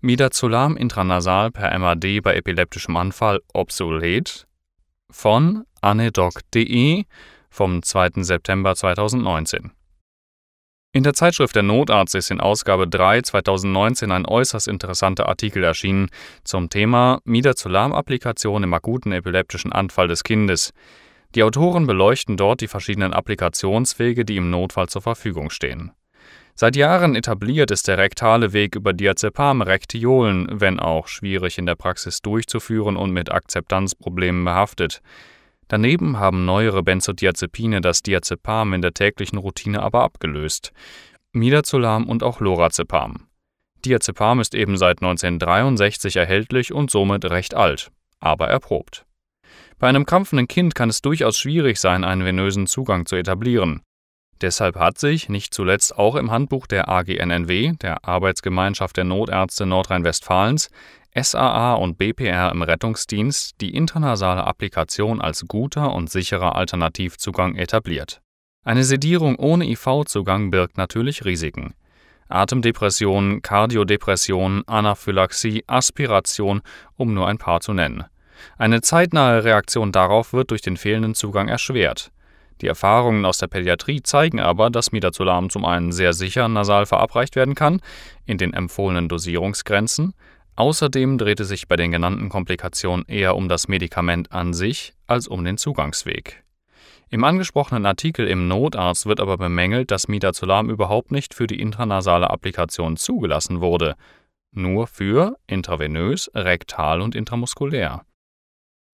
Midazolam intranasal per MAD bei epileptischem Anfall obsolet von anedoc.de vom 2. September 2019. In der Zeitschrift Der Notarzt ist in Ausgabe 3 2019 ein äußerst interessanter Artikel erschienen zum Thema Midazolam-Applikation im akuten epileptischen Anfall des Kindes. Die Autoren beleuchten dort die verschiedenen Applikationswege, die im Notfall zur Verfügung stehen. Seit Jahren etabliert ist der rektale Weg über Diazepam-Rektiolen, wenn auch schwierig in der Praxis durchzuführen und mit Akzeptanzproblemen behaftet. Daneben haben neuere Benzodiazepine das Diazepam in der täglichen Routine aber abgelöst. Midazolam und auch Lorazepam. Diazepam ist eben seit 1963 erhältlich und somit recht alt, aber erprobt. Bei einem krampfenden Kind kann es durchaus schwierig sein, einen venösen Zugang zu etablieren. Deshalb hat sich, nicht zuletzt auch im Handbuch der AGNNW, der Arbeitsgemeinschaft der Notärzte Nordrhein-Westfalens, SAA und BPR im Rettungsdienst die intranasale Applikation als guter und sicherer Alternativzugang etabliert. Eine Sedierung ohne IV-Zugang birgt natürlich Risiken. Atemdepression, Kardiodepression, Anaphylaxie, Aspiration, um nur ein paar zu nennen. Eine zeitnahe Reaktion darauf wird durch den fehlenden Zugang erschwert. Die Erfahrungen aus der Pädiatrie zeigen aber, dass Midazolam zum einen sehr sicher nasal verabreicht werden kann, in den empfohlenen Dosierungsgrenzen. Außerdem dreht es sich bei den genannten Komplikationen eher um das Medikament an sich als um den Zugangsweg. Im angesprochenen Artikel im Notarzt wird aber bemängelt, dass Midazolam überhaupt nicht für die intranasale Applikation zugelassen wurde, nur für intravenös, rektal und intramuskulär.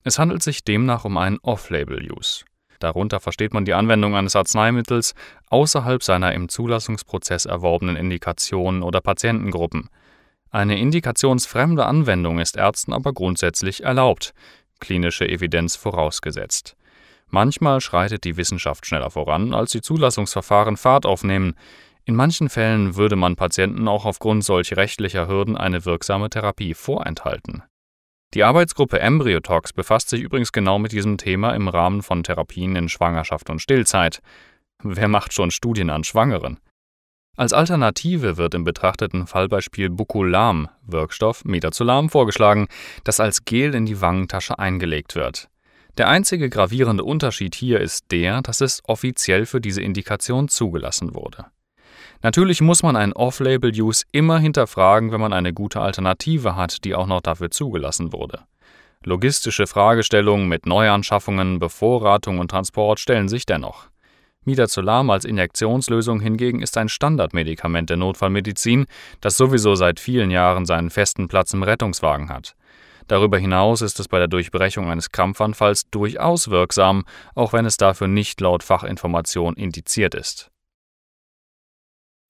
Es handelt sich demnach um einen Off-Label-Use. Darunter versteht man die Anwendung eines Arzneimittels außerhalb seiner im Zulassungsprozess erworbenen Indikationen oder Patientengruppen. Eine indikationsfremde Anwendung ist Ärzten aber grundsätzlich erlaubt, klinische Evidenz vorausgesetzt. Manchmal schreitet die Wissenschaft schneller voran, als die Zulassungsverfahren Fahrt aufnehmen. In manchen Fällen würde man Patienten auch aufgrund solch rechtlicher Hürden eine wirksame Therapie vorenthalten. Die Arbeitsgruppe Embryotox befasst sich übrigens genau mit diesem Thema im Rahmen von Therapien in Schwangerschaft und Stillzeit. Wer macht schon Studien an Schwangeren? Als Alternative wird im betrachteten Fallbeispiel Bucolam, Wirkstoff Midazolam, vorgeschlagen, das als Gel in die Wangentasche eingelegt wird. Der einzige gravierende Unterschied hier ist der, dass es offiziell für diese Indikation zugelassen wurde. Natürlich muss man einen Off-Label-Use immer hinterfragen, wenn man eine gute Alternative hat, die auch noch dafür zugelassen wurde. Logistische Fragestellungen mit Neuanschaffungen, Bevorratung und Transport stellen sich dennoch. Midazolam als Injektionslösung hingegen ist ein Standardmedikament der Notfallmedizin, das sowieso seit vielen Jahren seinen festen Platz im Rettungswagen hat. Darüber hinaus ist es bei der Durchbrechung eines Krampfanfalls durchaus wirksam, auch wenn es dafür nicht laut Fachinformation indiziert ist.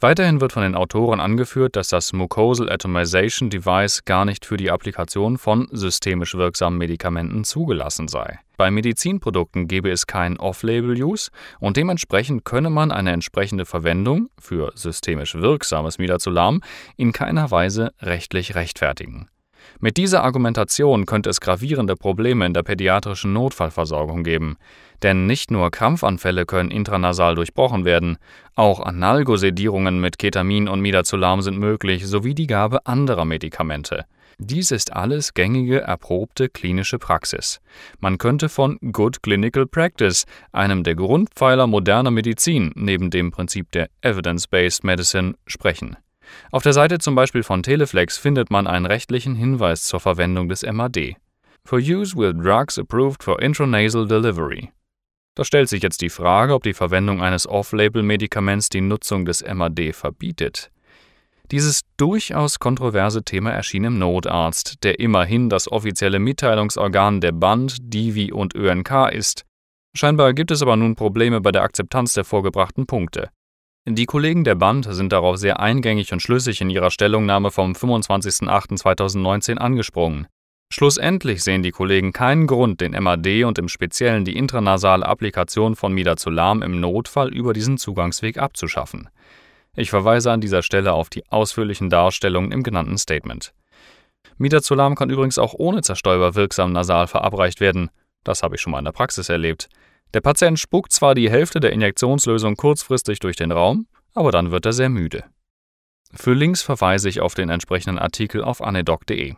Weiterhin wird von den Autoren angeführt, dass das Mucosal Atomization Device gar nicht für die Applikation von systemisch wirksamen Medikamenten zugelassen sei. Bei Medizinprodukten gebe es keinen Off-Label-Use und dementsprechend könne man eine entsprechende Verwendung für systemisch wirksames Midazolam in keiner Weise rechtlich rechtfertigen. Mit dieser Argumentation könnte es gravierende Probleme in der pädiatrischen Notfallversorgung geben. Denn nicht nur Krampfanfälle können intranasal durchbrochen werden, auch Analgosedierungen mit Ketamin und Midazolam sind möglich, sowie die Gabe anderer Medikamente. Dies ist alles gängige, erprobte klinische Praxis. Man könnte von Good Clinical Practice, einem der Grundpfeiler moderner Medizin neben dem Prinzip der Evidence-Based Medicine, sprechen. Auf der Seite zum Beispiel von Teleflex findet man einen rechtlichen Hinweis zur Verwendung des MAD. For use with drugs approved for intranasal delivery. Da stellt sich jetzt die Frage, ob die Verwendung eines Off-Label-Medikaments die Nutzung des MAD verbietet. Dieses durchaus kontroverse Thema erschien im Notarzt, der immerhin das offizielle Mitteilungsorgan der Band, Divi und ÖNK ist. Scheinbar gibt es aber nun Probleme bei der Akzeptanz der vorgebrachten Punkte. Die Kollegen der Band sind darauf sehr eingängig und schlüssig in ihrer Stellungnahme vom 25.08.2019 angesprungen. Schlussendlich sehen die Kollegen keinen Grund, den MAD und im Speziellen die intranasale Applikation von Midazolam im Notfall über diesen Zugangsweg abzuschaffen. Ich verweise an dieser Stelle auf die ausführlichen Darstellungen im genannten Statement. Midazolam kann übrigens auch ohne Zerstäuber wirksam nasal verabreicht werden. Das habe ich schon mal in der Praxis erlebt. Der Patient spuckt zwar die Hälfte der Injektionslösung kurzfristig durch den Raum, aber dann wird er sehr müde. Für Links verweise ich auf den entsprechenden Artikel auf anedoc.de